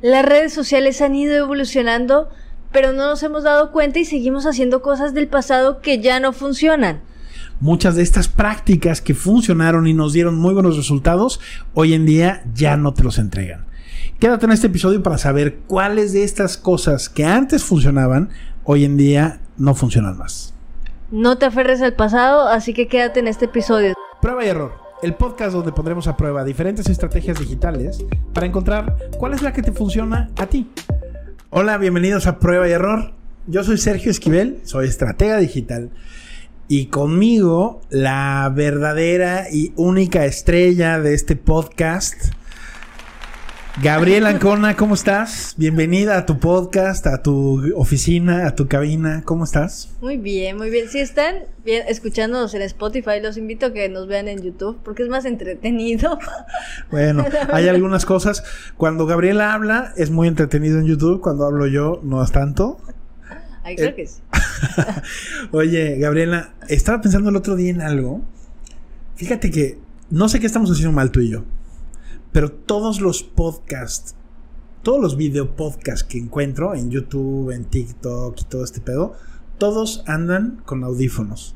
Las redes sociales han ido evolucionando, pero no nos hemos dado cuenta y seguimos haciendo cosas del pasado que ya no funcionan. Muchas de estas prácticas que funcionaron y nos dieron muy buenos resultados, hoy en día ya no te los entregan. Quédate en este episodio para saber cuáles de estas cosas que antes funcionaban, hoy en día no funcionan más. No te aferres al pasado, así que quédate en este episodio. Prueba y error el podcast donde pondremos a prueba diferentes estrategias digitales para encontrar cuál es la que te funciona a ti. Hola, bienvenidos a Prueba y Error. Yo soy Sergio Esquivel, soy estratega digital y conmigo la verdadera y única estrella de este podcast, Gabriela Ancona, ¿cómo estás? Bienvenida a tu podcast, a tu oficina, a tu cabina. ¿Cómo estás? Muy bien, muy bien. Si están bien, escuchándonos en Spotify, los invito a que nos vean en YouTube porque es más entretenido. Bueno, hay algunas cosas. Cuando Gabriela habla es muy entretenido en YouTube. Cuando hablo yo no es tanto. Ay, creo que sí. Oye, Gabriela, estaba pensando el otro día en algo. Fíjate que no sé qué estamos haciendo mal tú y yo. Pero todos los podcasts, todos los video podcasts que encuentro en YouTube, en TikTok y todo este pedo, todos andan con audífonos.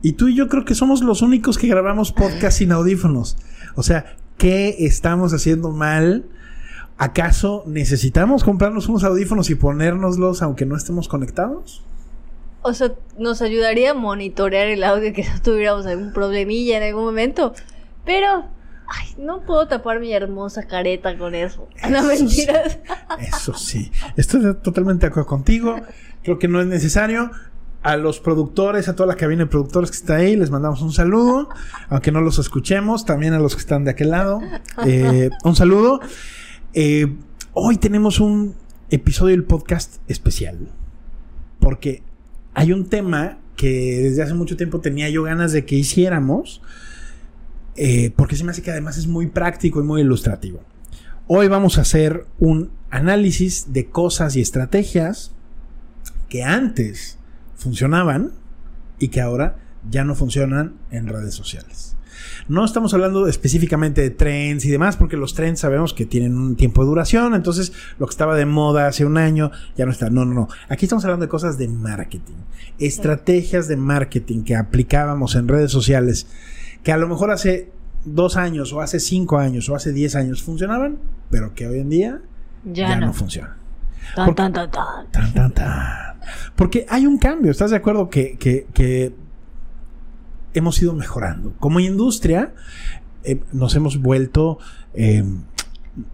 Y tú y yo creo que somos los únicos que grabamos podcast sin audífonos. O sea, ¿qué estamos haciendo mal? ¿Acaso necesitamos comprarnos unos audífonos y ponérnoslos aunque no estemos conectados? O sea, nos ayudaría a monitorear el audio que no tuviéramos algún problemilla en algún momento. Pero Ay, no puedo tapar mi hermosa careta con eso. No mentiras. eso sí. Estoy totalmente de acuerdo contigo. Creo que no es necesario. A los productores, a toda la cabina de productores que está ahí, les mandamos un saludo. Aunque no los escuchemos, también a los que están de aquel lado. Eh, un saludo. Eh, hoy tenemos un episodio del podcast especial. Porque hay un tema que desde hace mucho tiempo tenía yo ganas de que hiciéramos eh, porque se me hace que además es muy práctico y muy ilustrativo. Hoy vamos a hacer un análisis de cosas y estrategias que antes funcionaban y que ahora ya no funcionan en redes sociales. No estamos hablando específicamente de trends y demás, porque los trends sabemos que tienen un tiempo de duración, entonces lo que estaba de moda hace un año ya no está. No, no, no. Aquí estamos hablando de cosas de marketing, estrategias de marketing que aplicábamos en redes sociales que a lo mejor hace dos años o hace cinco años o hace diez años funcionaban, pero que hoy en día ya, no. funcionan. Tan, tan, tan, tan. Tan, tan, Porque hay un cambio, ¿estás de acuerdo? Que, que, hemos ido mejorando. Como industria, eh, nos hemos vuelto... Em,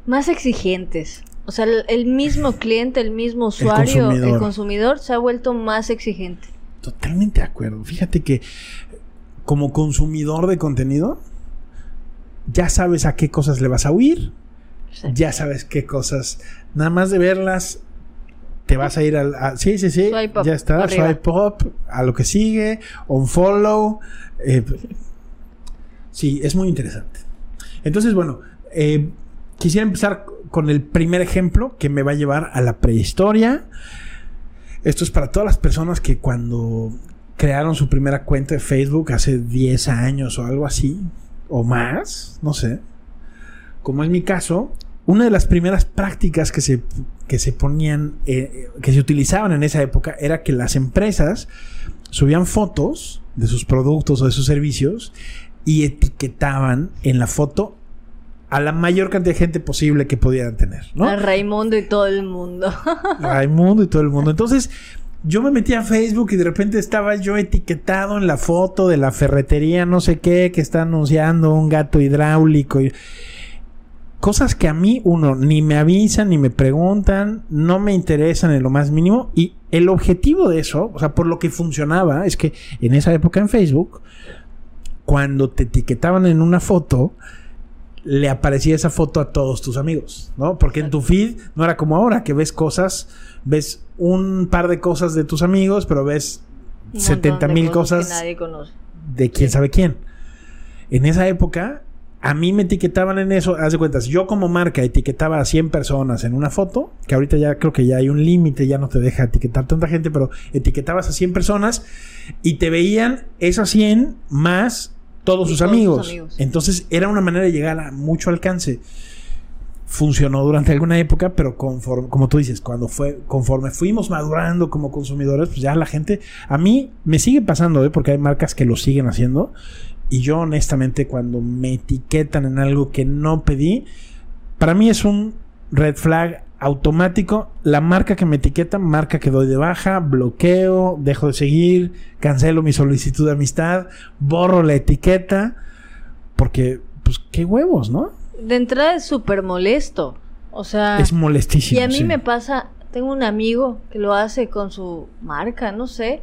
Más exigentes. O sea, el, mismo cliente, el mismo usuario, el consumidor se ha vuelto más exigente. Totalmente de acuerdo. Fíjate que como consumidor de contenido, ya sabes a qué cosas le vas a huir, ya sabes qué cosas, nada más de verlas, te vas a ir al... sí, sí, sí, ya está, swipe up, a lo que sigue, un follow. Eh, sí, es muy interesante. Entonces, bueno, eh, quisiera empezar con el primer ejemplo que me va a llevar a la prehistoria. Esto es para todas las personas que cuando crearon su primera cuenta de Facebook hace 10 años o algo así, o más, no sé. Como es mi caso, una de las primeras prácticas que se, que se ponían, eh, que se utilizaban en esa época, era que las empresas subían fotos de sus productos o de sus servicios y etiquetaban en la foto a la mayor cantidad de gente posible que pudieran tener, ¿no? A Raimundo y todo el mundo. Raimundo y todo el mundo. Entonces, yo me metí a Facebook y de repente estaba yo etiquetado en la foto de la ferretería, no sé qué, que está anunciando un gato hidráulico. Y... Cosas que a mí, uno, ni me avisan, ni me preguntan, no me interesan en lo más mínimo. Y el objetivo de eso, o sea, por lo que funcionaba, es que en esa época en Facebook, cuando te etiquetaban en una foto, le aparecía esa foto a todos tus amigos, ¿no? Porque en tu feed no era como ahora, que ves cosas, ves un par de cosas de tus amigos, pero ves 70 mil cosas, de quién sabe quién. En esa época, a mí me etiquetaban en eso, haz de cuentas, yo como marca etiquetaba a 100 personas en una foto, que ahorita ya creo que ya hay un límite, ya no te deja etiquetar tanta gente, pero etiquetabas a 100 personas y te veían esas 100 más todos sus amigos. Entonces era una manera de llegar a mucho alcance. funcionó durante alguna época, pero conforme, como tú dices, cuando fue, conforme fuimos madurando como consumidores, pues ya la gente, a mí me sigue pasando, ¿eh? porque hay marcas que lo siguen haciendo, y yo honestamente cuando me etiquetan en algo que no pedí, para mí es un red flag automático. La marca que me etiqueta, marca que doy de baja, bloqueo, dejo de seguir, cancelo mi solicitud de amistad, borro la etiqueta, porque, pues, qué huevos, ¿no? De entrada es súper molesto. O sea. Es molestísimo. Y a mí sí. me pasa, tengo un amigo que lo hace con su marca, no sé.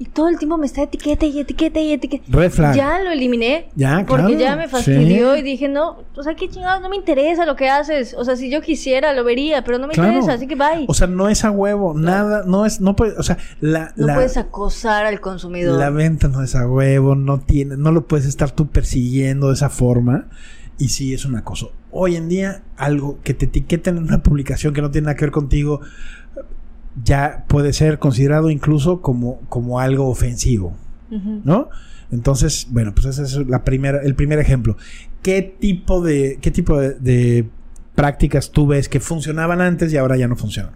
Y todo el tiempo me está etiqueta y etiqueta y etiqueta. Red flag. Ya lo eliminé. Ya, Porque claro, ya me fastidió sí. y dije, no, o sea, qué chingados, no me interesa lo que haces. O sea, si yo quisiera, lo vería, pero no me Claro. interesa, así que bye. O sea, no es a huevo, nada, no es, no puede, o sea, la, no la, puedes acosar al consumidor. la venta no es a huevo, no tiene, no lo puedes estar tú persiguiendo de esa forma. Y sí, es un acoso. Hoy en día, algo que te etiqueten en una publicación que no tiene nada que ver contigo, ya puede ser considerado incluso como, como algo ofensivo. ¿no? Entonces, bueno, pues ese es la primera, el primer ejemplo. ¿Qué tipo de, qué tipo de, de prácticas tú ves que funcionaban antes y ahora ya no funcionan?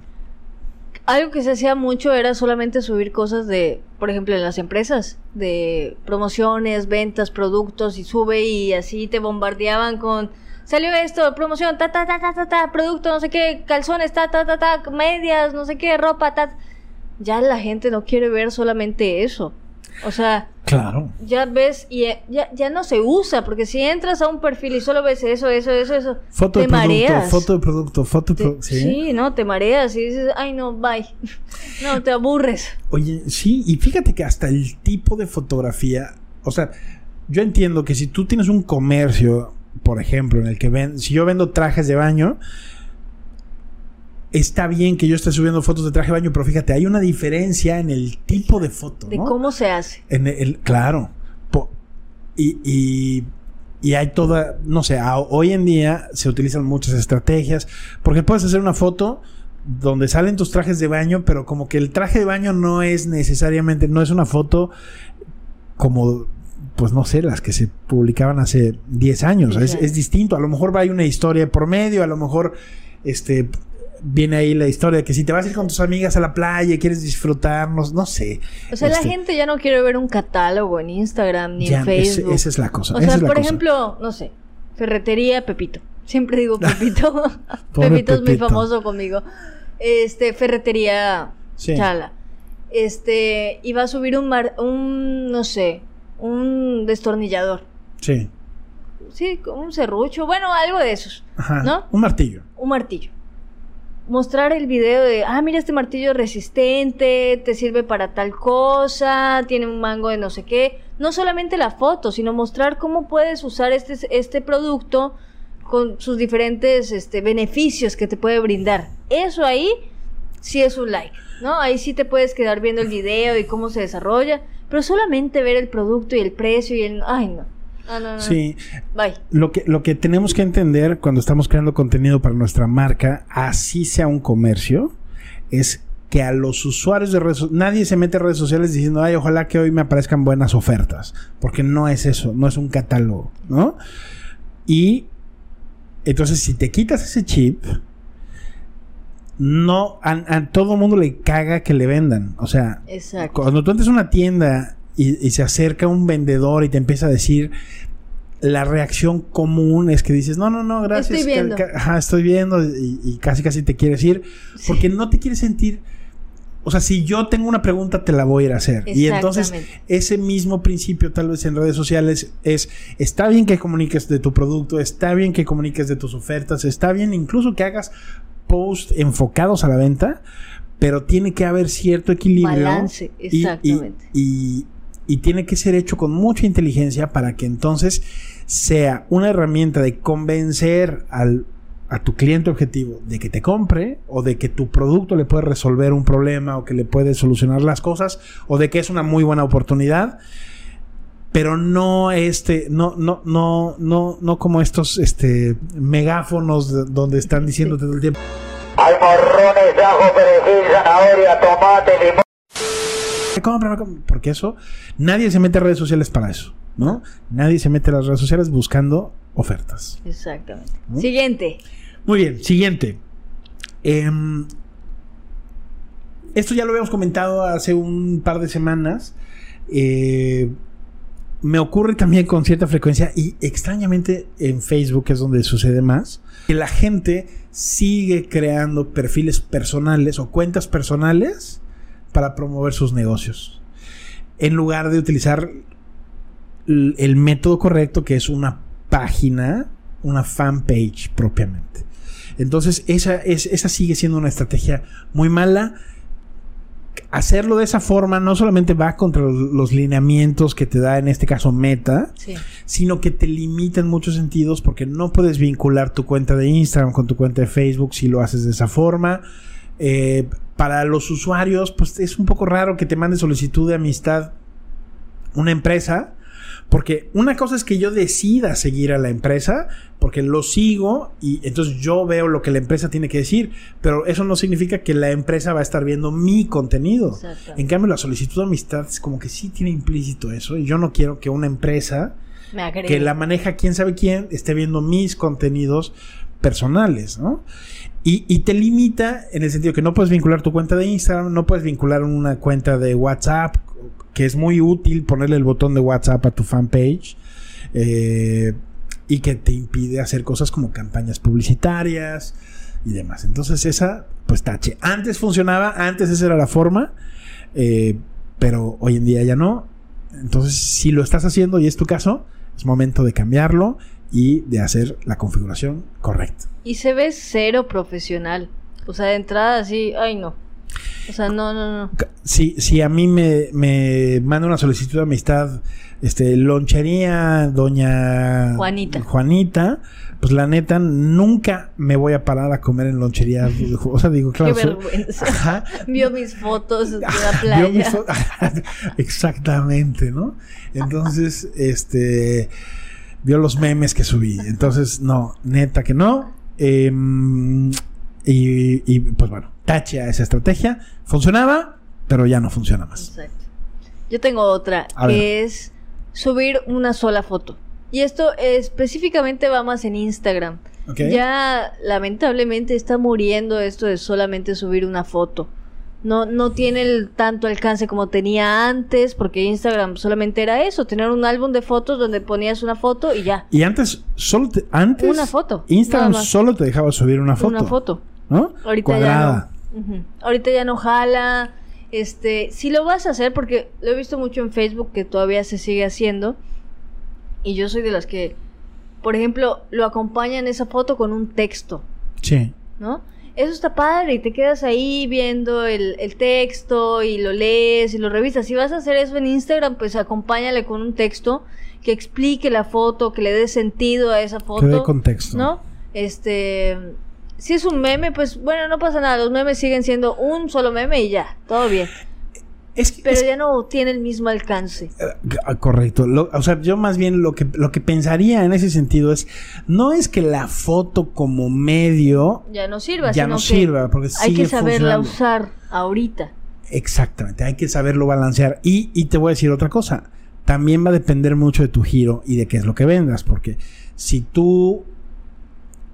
Algo que se hacía mucho era solamente subir cosas de, por ejemplo, en las empresas, de promociones, ventas, productos, y sube y así te bombardeaban con, salió esto, promoción, ta, ta, ta, ta, ta, ta, producto, no sé qué, calzones, ta, ta, ta, ta, medias, no sé qué, ropa, ta. Ya la gente no quiere ver solamente eso. O sea, Claro. ya ves y eh, ya, ya no se usa, porque si entras a un perfil y solo ves eso, eso, eso, eso, Foto te de producto, mareas. foto de producto, foto de producto. ¿sí? sí, no, te mareas y dices, ay no, bye. No, te aburres. Oye, sí, y fíjate que hasta el tipo de fotografía, o sea, yo entiendo que si tú tienes un comercio, por ejemplo, en el que ven, si yo vendo trajes de baño, está bien que yo esté subiendo fotos de traje de baño, pero fíjate, hay una diferencia en el tipo de foto, De cómo se hace. En el, claro. Po- y, y, y hay toda, no sé, a- hoy en día se utilizan muchas estrategias, porque puedes hacer una foto donde salen tus trajes de baño, pero como que el traje de baño no es necesariamente, no es una foto como, pues no sé, las que se publicaban hace 10 años, es, es distinto, a lo mejor va hay una historia por medio, a lo mejor, este... Viene ahí la historia de que si te vas a ir con tus amigas a la playa y quieres disfrutarnos, no sé. O sea, la Este, gente ya no quiere ver un catálogo en Instagram ni ya, en Facebook. esa es la cosa. o sea, por cosa. ejemplo, no sé, ferretería Pepito. Siempre digo Pepito. Pepito es muy famoso conmigo. Este, ferretería Sí. Chala. Este, iba a subir un mar, un, no sé, un destornillador. Sí. Sí, un serrucho, bueno, algo de esos. Ajá. ¿No? Un martillo. un martillo. Mostrar el video de, ah, mira este martillo es resistente, te sirve para tal cosa, tiene un mango de no sé qué. No solamente la foto, sino mostrar cómo puedes usar este, este producto con sus diferentes este, beneficios que te puede brindar. Eso ahí sí es un like, ¿no? Ahí sí te puedes quedar viendo el video y cómo se desarrolla, pero solamente ver el producto y el precio y el... Ay, no. No, no, no. Sí. Bye. Lo que, lo que tenemos que entender cuando estamos creando contenido para nuestra marca, así sea un comercio, es que a los usuarios de redes so- nadie se mete a redes sociales diciendo, ay, ojalá que hoy me aparezcan buenas ofertas. Porque no es eso, no es un catálogo, ¿no? Y entonces, si te quitas ese chip, no, a, a todo mundo le caga que le vendan. O sea, Exacto. cuando tú entras a una tienda y, y se acerca un vendedor y te empieza a decir, la reacción común es que dices, no, no, no, gracias. Estoy viendo. ca- ca- ajá, estoy viendo y, y casi, casi te quieres ir porque no te quieres sentir... O sea, si yo tengo una pregunta, te la voy a ir a hacer. Y entonces, ese mismo principio, tal vez en redes sociales, es: está bien que comuniques de tu producto, está bien que comuniques de tus ofertas, está bien incluso que hagas posts enfocados a la venta, pero tiene que haber cierto equilibrio. Balance, y- y- exactamente. Y, y tiene que ser hecho con mucha inteligencia para que entonces sea una herramienta de convencer al, a tu cliente objetivo de que te compre o de que tu producto le puede resolver un problema o que le puede solucionar las cosas o de que es una muy buena oportunidad pero no este no no no no no como estos este megáfonos de- donde están diciéndote todo el tiempo Hay morrones, ajo, perejil, zanahoria, tomate, limón. "Me compra, me compra", porque eso nadie se mete a redes sociales para eso ¿no? nadie se mete a las redes sociales buscando ofertas Exactamente. ¿No? Siguiente. Muy bien, siguiente. Em, esto ya lo habíamos comentado hace un par de semanas. Eh, me ocurre también con cierta frecuencia y extrañamente en Facebook es donde sucede más, que la gente sigue creando perfiles personales o cuentas personales para promover sus negocios. En lugar de utilizar el método correcto que es una página, una fanpage propiamente. Entonces esa, es, esa sigue siendo una estrategia muy mala hacerlo de esa forma no solamente va contra los, lineamientos que te da en este caso Meta, Sí. sino que te limita en muchos sentidos porque no puedes vincular tu cuenta de Instagram con tu cuenta de Facebook si lo haces de esa forma. Eh, para los usuarios, pues es un poco raro que te mande solicitud de amistad una empresa. Porque una cosa es que yo decida seguir a la empresa, porque lo sigo y entonces yo veo lo que la empresa tiene que decir, pero eso no significa que la empresa va a estar viendo mi contenido. Exacto. En cambio, la solicitud de amistad es como que sí tiene implícito eso y yo no quiero que una empresa Me que la maneja quién sabe quién esté viendo mis contenidos personales, ¿no? Y, y te limita en el sentido que no puedes vincular tu cuenta de Instagram, no puedes vincular una cuenta de WhatsApp, que es muy útil ponerle el botón de WhatsApp a tu fanpage, eh, y que te impide hacer cosas como campañas publicitarias y demás. Entonces esa, pues tache. Antes funcionaba, antes esa era la forma, eh, pero hoy en día ya no. Entonces, si lo estás haciendo y es tu caso, es momento de cambiarlo y de hacer la configuración correcta. Y se ve cero profesional. O sea, de entrada así, ay no. O sea, no, no, no. Si, si a mí me, me manda una solicitud de amistad, este, lonchería, doña Juanita. Juanita, pues la neta, nunca me voy a parar a comer en lonchería. o sea, digo, claro. Qué vergüenza. Ajá. Vio mis fotos de la Vio mis playa. fo- Exactamente, ¿no? Entonces, este vio los memes que subí. Entonces, no, neta que no. Em, y, y, pues bueno, tache a esa estrategia. Funcionaba, pero ya no funciona más. Exacto. Yo tengo otra, A que ver. es subir una sola foto. Y esto específicamente va más en Instagram. Ya lamentablemente está muriendo esto de solamente subir una foto. No, no tiene el tanto alcance como tenía antes, porque Instagram solamente era eso, tener un álbum de fotos donde ponías una foto y ya. Y antes, solo te- antes Una foto, Instagram solo te dejaba subir una foto. Una foto. ¿No? Ahorita Cuadrada. ya no. Ahorita ya no jala. Este, si lo vas a hacer, porque lo he visto mucho en Facebook que todavía se sigue haciendo. Y yo soy de las que, por ejemplo, lo acompañan esa foto con un texto, Sí. ¿no? Eso está padre y te quedas ahí viendo el, el texto y lo lees y lo revisas. Si vas a hacer eso en Instagram, pues acompáñale con un texto que explique la foto, que le dé sentido a esa foto. Que dé contexto. ¿no? Este, si es un meme, pues bueno, no pasa nada, los memes siguen siendo un solo meme y ya, todo bien. Es que, Pero es- ya no tiene el mismo alcance. Ah, Correcto. Lo- o sea, yo más bien lo que, lo que pensaría en ese sentido es, no es que la foto como medio Ya no sirva, ya sino no que sirva, porque hay que saberla usar ahorita. Exactamente, hay que saberlo balancear. Y, y te voy a decir otra cosa, también va a depender mucho de tu giro y de qué es lo que vendas, porque si tú,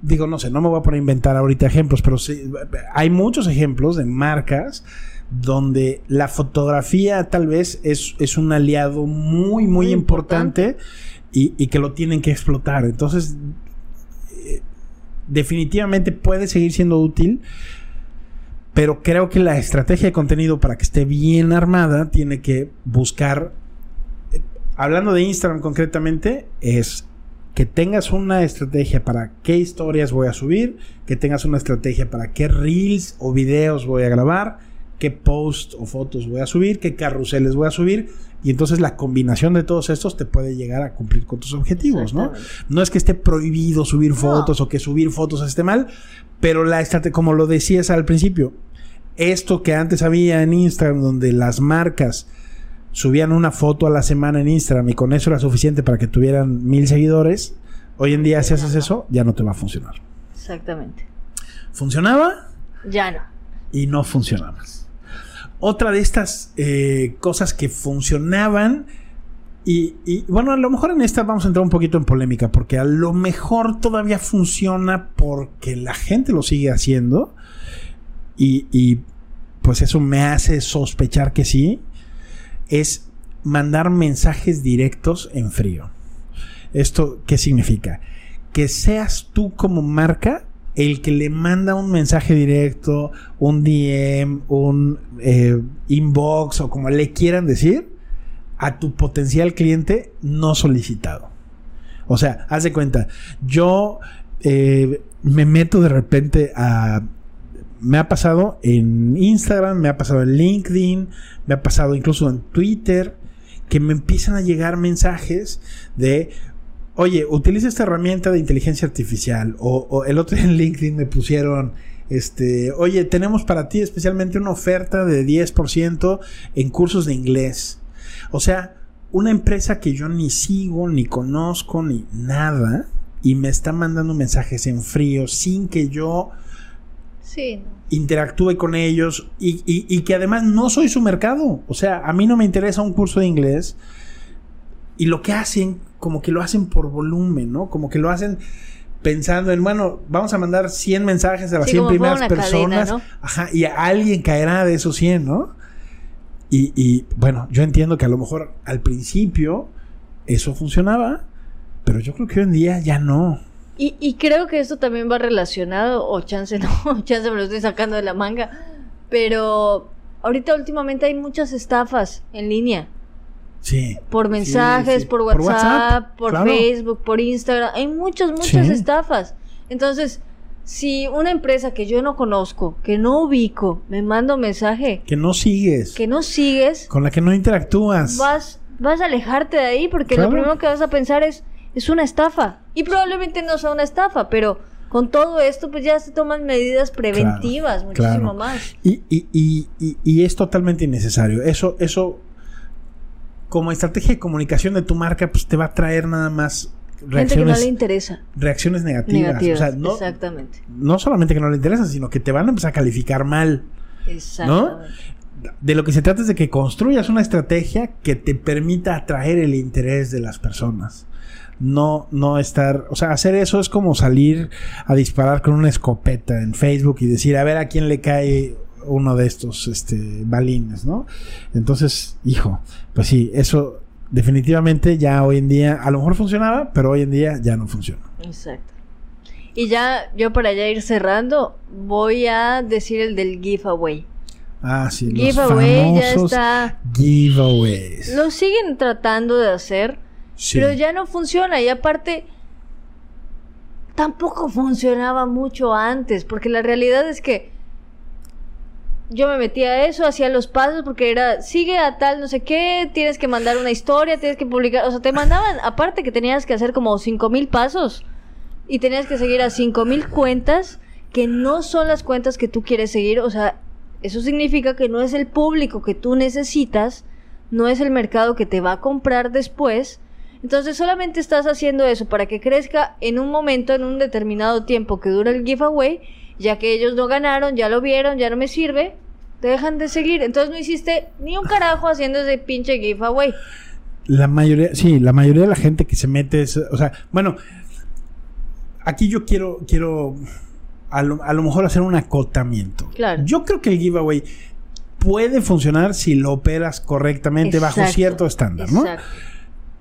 digo, no sé, no me voy a poner a inventar ahorita ejemplos, pero sí, hay muchos ejemplos de marcas donde la fotografía tal vez es, es un aliado muy, muy, Muy importante, y, y que lo tienen que explotar. Entonces, eh, definitivamente puede seguir siendo útil, pero creo que la estrategia de contenido para que esté bien armada tiene que buscar, eh, hablando de Instagram concretamente, es que tengas una estrategia para qué historias voy a subir, que tengas una estrategia para qué reels o videos voy a grabar, qué posts o fotos voy a subir, qué carruseles voy a subir, y entonces la combinación de todos estos te puede llegar a cumplir con tus objetivos, ¿no? No es que esté prohibido subir fotos o que subir fotos esté mal, pero la estrategia, como lo decías al principio, esto que antes había en Instagram, donde las marcas subían una foto a la semana en Instagram y con eso era suficiente para que tuvieran mil seguidores, hoy en día si haces eso, ya no te va a funcionar. Exactamente. Funcionaba Ya no. y no funciona más. Otra de estas eh, cosas que funcionaban Y, y, bueno, a lo mejor en esta vamos a entrar un poquito en polémica, porque a lo mejor todavía funciona porque la gente lo sigue haciendo. Y, y pues eso me hace sospechar que sí. Es mandar mensajes directos en frío. ¿Esto qué significa? Que seas tú como marca el que le manda un mensaje directo, un DM, un eh, inbox o como le quieran decir a tu potencial cliente no solicitado. O sea, haz de cuenta, yo eh, me meto de repente a... Me ha pasado en Instagram, me ha pasado en LinkedIn, me ha pasado incluso en Twitter, que me empiezan a llegar mensajes de, oye, utiliza esta herramienta de inteligencia artificial. O, el otro en LinkedIn me pusieron, este, oye, tenemos para ti especialmente una oferta de 10% en cursos de inglés. O sea, una empresa que yo ni sigo, ni conozco, ni nada, y me está mandando mensajes en frío sin que yo interactúe con ellos y, y, que además no soy su mercado. O sea, a mí no me interesa un curso de inglés y lo que hacen, como que lo hacen por volumen, ¿no? Como que lo hacen pensando en, bueno, vamos a mandar 100 mensajes a las 100 primeras personas. Ajá, y alguien caerá de esos 100, ¿no? Y, y, bueno, yo entiendo que a lo mejor al principio eso funcionaba, pero yo creo que hoy en día ya no. Y, y creo que esto también va relacionado, o chance no, chance me lo estoy sacando de la manga, pero ahorita últimamente hay muchas estafas en línea. Sí. Por mensajes, Por, WhatsApp, por, Facebook, por Instagram. Hay muchas, muchas estafas. Entonces, si una empresa que yo no conozco, que no ubico, me manda un mensaje. Que no sigues. Que no sigues. Con la que no interactúas. Vas, vas a alejarte de ahí porque lo primero que vas a pensar es, es una estafa. Y probablemente no sea una estafa, pero con todo esto, pues ya se toman medidas preventivas muchísimo más. Y, y, y, y, es totalmente innecesario. Eso, eso como estrategia de comunicación de tu marca, pues te va a traer nada más reacciones. Gente que no le interesa. Reacciones negativas. no, exactamente. No solamente que no le interesa, sino que te van a empezar a calificar mal. Exactamente. De lo que se trata es de que construyas una estrategia que te permita atraer el interés de las personas. No, no estar, o sea, hacer eso es como salir a disparar con una escopeta en Facebook y decir, a ver a quién le cae uno de estos este, balines, ¿no? Entonces, hijo, pues sí, eso definitivamente ya hoy en día, a lo mejor funcionaba, pero hoy en día ya no funciona. Exacto. Y ya yo para ya ir cerrando, voy a decir el del giveaway. Ah, sí, giveaway los ya está. Giveaways. Lo siguen tratando de hacer, pero ya no funciona. Y aparte, tampoco funcionaba mucho antes, porque la realidad es que yo me metía a eso, hacía los pasos porque era, sigue a tal, no sé qué, tienes que mandar una historia, tienes que publicar, o sea, te mandaban, aparte que tenías que hacer como cinco mil pasos y tenías que seguir a cinco mil cuentas que no son las cuentas que tú quieres seguir, o sea, eso significa que no es el público que tú necesitas, no es el mercado que te va a comprar después, entonces solamente estás haciendo eso para que crezca en un momento, en un determinado tiempo que dura el giveaway ya que ellos no ganaron, ya lo vieron, ya no me sirve, te dejan de seguir. Entonces no hiciste ni un carajo haciendo ese pinche giveaway. La mayoría, sí, la mayoría de la gente que se mete, es, o sea, bueno, aquí yo quiero, quiero a lo, a lo mejor hacer un acotamiento. Claro. Yo creo que el giveaway puede funcionar si lo operas correctamente bajo cierto estándar, ¿no? Exacto.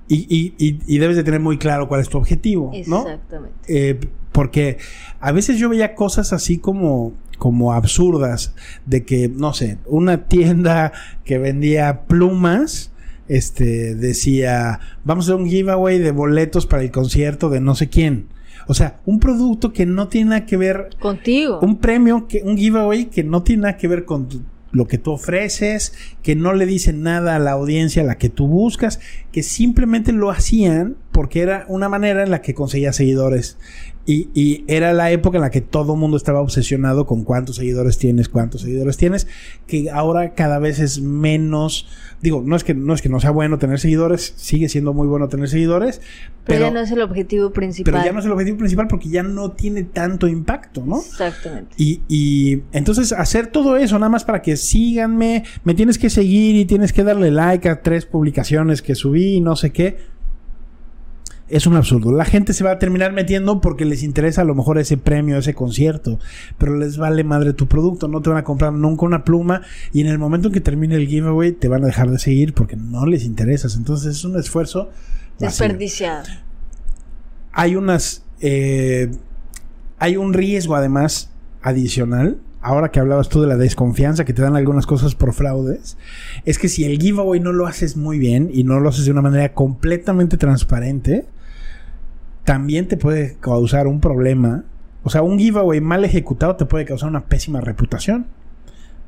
Y, y, y, debes de tener muy claro cuál es tu objetivo, ¿no? Exactamente. Eh, porque a veces yo veía cosas así como, como absurdas, de que, no sé, una tienda que vendía plumas, este, decía, vamos a hacer un giveaway de boletos para el concierto de no sé quién. O sea, un producto que no tiene nada que ver contigo. Un premio, que, un giveaway que no tiene nada que ver con lo que tú ofreces, que no le dicen nada a la audiencia a la que tú buscas, que simplemente lo hacían porque era una manera en la que conseguía seguidores. Y, y era la época en la que todo el mundo estaba obsesionado con cuántos seguidores tienes, cuántos seguidores tienes, que ahora cada vez es menos. Digo, no es que no es que no sea bueno tener seguidores, sigue siendo muy bueno tener seguidores, Pero, pero, ya no es el objetivo principal. pero ya no es el objetivo principal porque ya no tiene tanto impacto, ¿no? Exactamente. Y, y entonces hacer todo eso nada más para que síganme, me tienes que seguir y tienes que darle like a tres publicaciones que subí y no sé qué. Es un absurdo. La gente se va a terminar metiendo porque les interesa a lo mejor ese premio, ese concierto, pero les vale madre tu producto, no te van a comprar nunca una pluma y en el momento en que termine el giveaway te van a dejar de seguir porque no les interesas. Entonces es un esfuerzo vacío Desperdiciado. hay unas eh, hay un riesgo además adicional ahora que hablabas tú de la desconfianza que te dan algunas cosas por fraudes es que si el giveaway no lo haces muy bien y no lo haces de una manera completamente transparente también te puede causar un problema o sea un giveaway mal ejecutado te puede causar una pésima reputación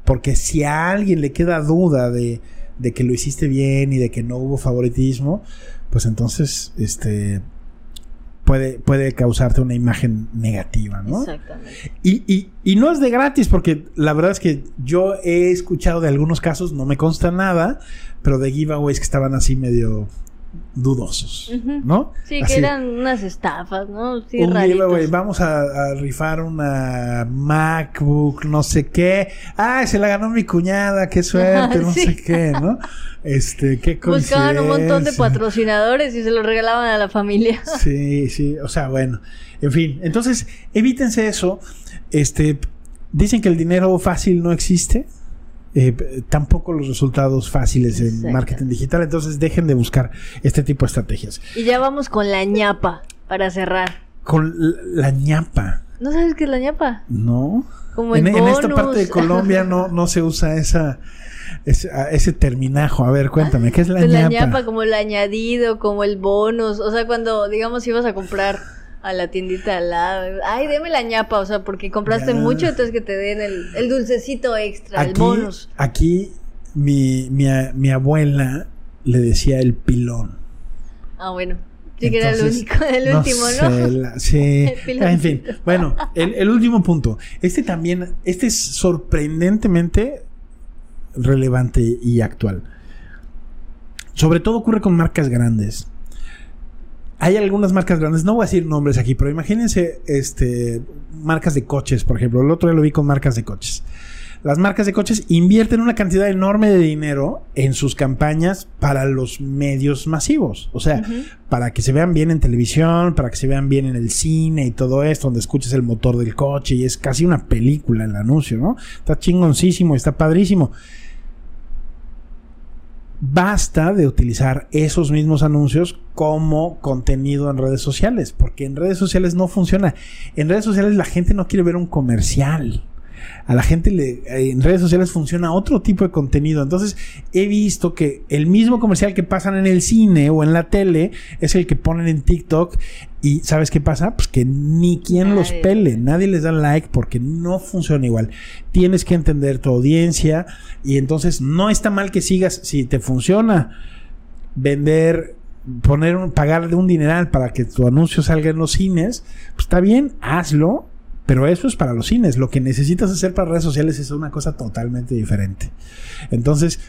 porque si a alguien le queda duda de, de que lo hiciste bien y de que no hubo favoritismo, pues entonces este puede, puede causarte una imagen negativa, ¿no? Exactamente. Y, y, y no es de gratis, porque la verdad es que yo he escuchado de algunos casos, no me consta nada, pero de giveaways que estaban así medio dudosos. ¿no? Sí, Así, que eran unas estafas, ¿no? Sí, un raritos. giveaway, vamos a, a rifar una MacBook, no sé qué. Ah, se la ganó mi cuñada, qué suerte, no Sí. sé qué, ¿no? Este, qué Buscaban un montón de patrocinadores y se los regalaban a la familia. Sí, sí, o sea, bueno, en fin, entonces evítense eso. Este, dicen que el dinero fácil no existe. Eh, tampoco los resultados fáciles en marketing digital, entonces dejen de buscar este tipo de estrategias. Y ya vamos con la ñapa para cerrar. Con l- la ñapa, ¿No sabes qué es la ñapa? ¿no? Como en, el en esta parte de Colombia no, no se usa esa, ese, ese terminajo. A ver, cuéntame, ¿qué es la Pues la ñapa, como el añadido, como el bonus. O sea, cuando, digamos, ibas a comprar a la tiendita al lado. Ay, deme la ñapa, o sea, porque compraste Ya. mucho, entonces que te den el, el dulcecito extra, el bonus. aquí mi, mi, mi abuela le decía el pilón. Ah, bueno. Sí, que era el único, el último, ¿no? sé, la- sí. El en fin. Bueno, el, el último punto. Este también, este es sorprendentemente relevante y actual. Sobre todo ocurre con marcas grandes. Hay algunas marcas grandes, no voy a decir nombres aquí, pero imagínense este, marcas de coches, por ejemplo. El otro día lo vi con marcas de coches. Las marcas de coches invierten una cantidad enorme de dinero en sus campañas para los medios masivos. O sea, para que se vean bien en televisión, para que se vean bien en el cine y todo esto, donde escuches el motor del coche y es casi una película el anuncio, ¿no? Está chingoncísimo, está padrísimo. Basta de utilizar esos mismos anuncios como contenido en redes sociales, porque en redes sociales no funciona. En redes sociales la gente no quiere ver un comercial. A la gente le, en redes sociales funciona otro tipo de contenido. Entonces he visto que el mismo comercial que pasan en el cine o en la tele es el que ponen en TikTok. Y ¿sabes qué pasa? Pues que ni quien los pele, nadie les da like porque no funciona igual. Tienes que entender tu audiencia y entonces no está mal que sigas si te funciona vender poner un, pagar de un dineral para que tu anuncio salga en los cines, pues está bien, hazlo, pero eso es para los cines. Lo que necesitas hacer para redes sociales es una cosa totalmente diferente. Entonces,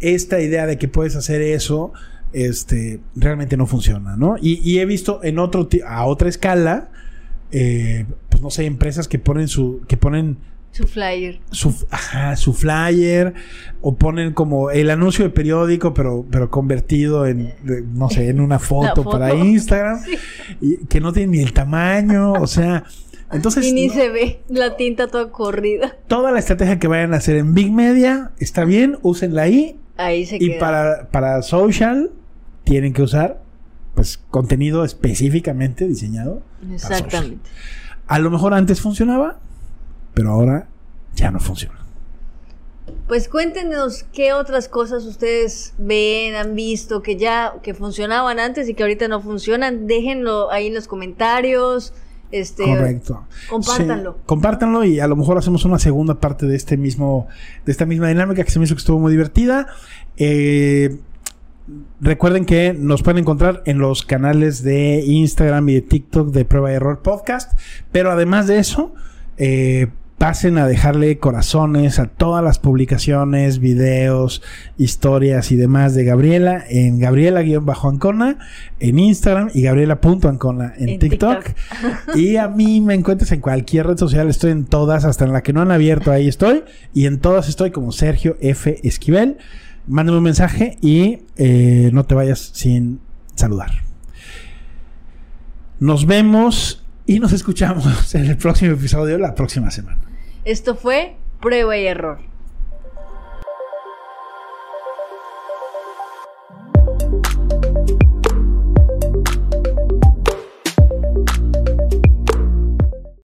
esta idea de que puedes hacer eso, este, realmente no funciona, ¿no? Y, y he visto en otro, a otra escala, eh, pues no sé, empresas que ponen su, que ponen Su flyer. su, ajá, su flyer o ponen como el anuncio de periódico pero pero convertido en no sé en una foto, foto. para Instagram y que no tiene ni el tamaño o sea entonces y ni no- se ve la tinta toda corrida. toda la estrategia que vayan a hacer en Big Media está bien úsenla ahí Ahí se y queda. para para social tienen que usar pues contenido específicamente diseñado. Exactamente. a lo mejor antes funcionaba pero ahora ya no funciona Pues cuéntenos qué otras cosas ustedes ven, han visto, que ya que funcionaban antes y que ahorita no funcionan. Déjenlo ahí en los comentarios. Este, Correcto. compártanlo. Sí, compártanlo y a lo mejor hacemos una segunda parte de este mismo, de esta misma dinámica que se me hizo que estuvo muy divertida. Eh, Recuerden que nos pueden encontrar en los canales de Instagram y de TikTok de Prueba y Error Podcast. Pero además de eso, eh, pasen a dejarle corazones a todas las publicaciones, videos, historias y demás de Gabriela en Gabriela-Ancona en Instagram y Gabriela.ancona en, En TikTok. y a mí me encuentras en cualquier red social, estoy en todas, hasta en la que no han abierto, ahí estoy. Y en todas estoy como Sergio F. Esquivel. Mándame un mensaje y eh, no te vayas sin saludar. Nos vemos y nos escuchamos en el próximo episodio la próxima semana. Esto fue Prueba y Error.